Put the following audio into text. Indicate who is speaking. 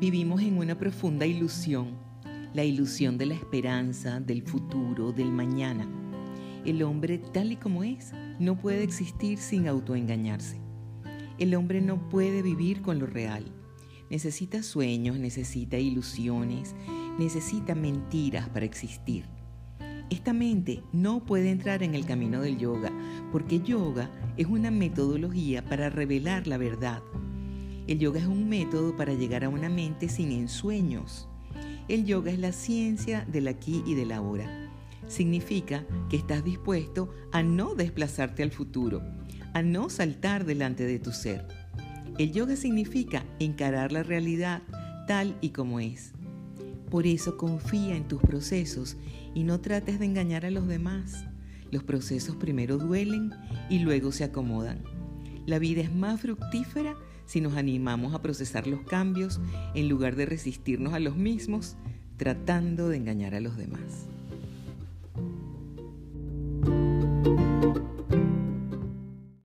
Speaker 1: Vivimos en una profunda ilusión, la ilusión de la esperanza, del futuro, del mañana. El hombre tal y como es no puede existir sin autoengañarse. El hombre no puede vivir con lo real. Necesita sueños, necesita ilusiones, necesita mentiras para existir. Esta mente no puede entrar en el camino del yoga porque yoga es una metodología para revelar la verdad el yoga es un método para llegar a una mente sin ensueños. El yoga es la ciencia del aquí y del ahora. Significa que estás dispuesto a no desplazarte al futuro, a no saltar delante de tu ser. El yoga significa encarar la realidad tal y como es. Por eso confía en tus procesos y no trates de engañar a los demás. Los procesos primero duelen y luego se acomodan. La vida es más fructífera si nos animamos a procesar los cambios en lugar de resistirnos a los mismos tratando de engañar a los demás.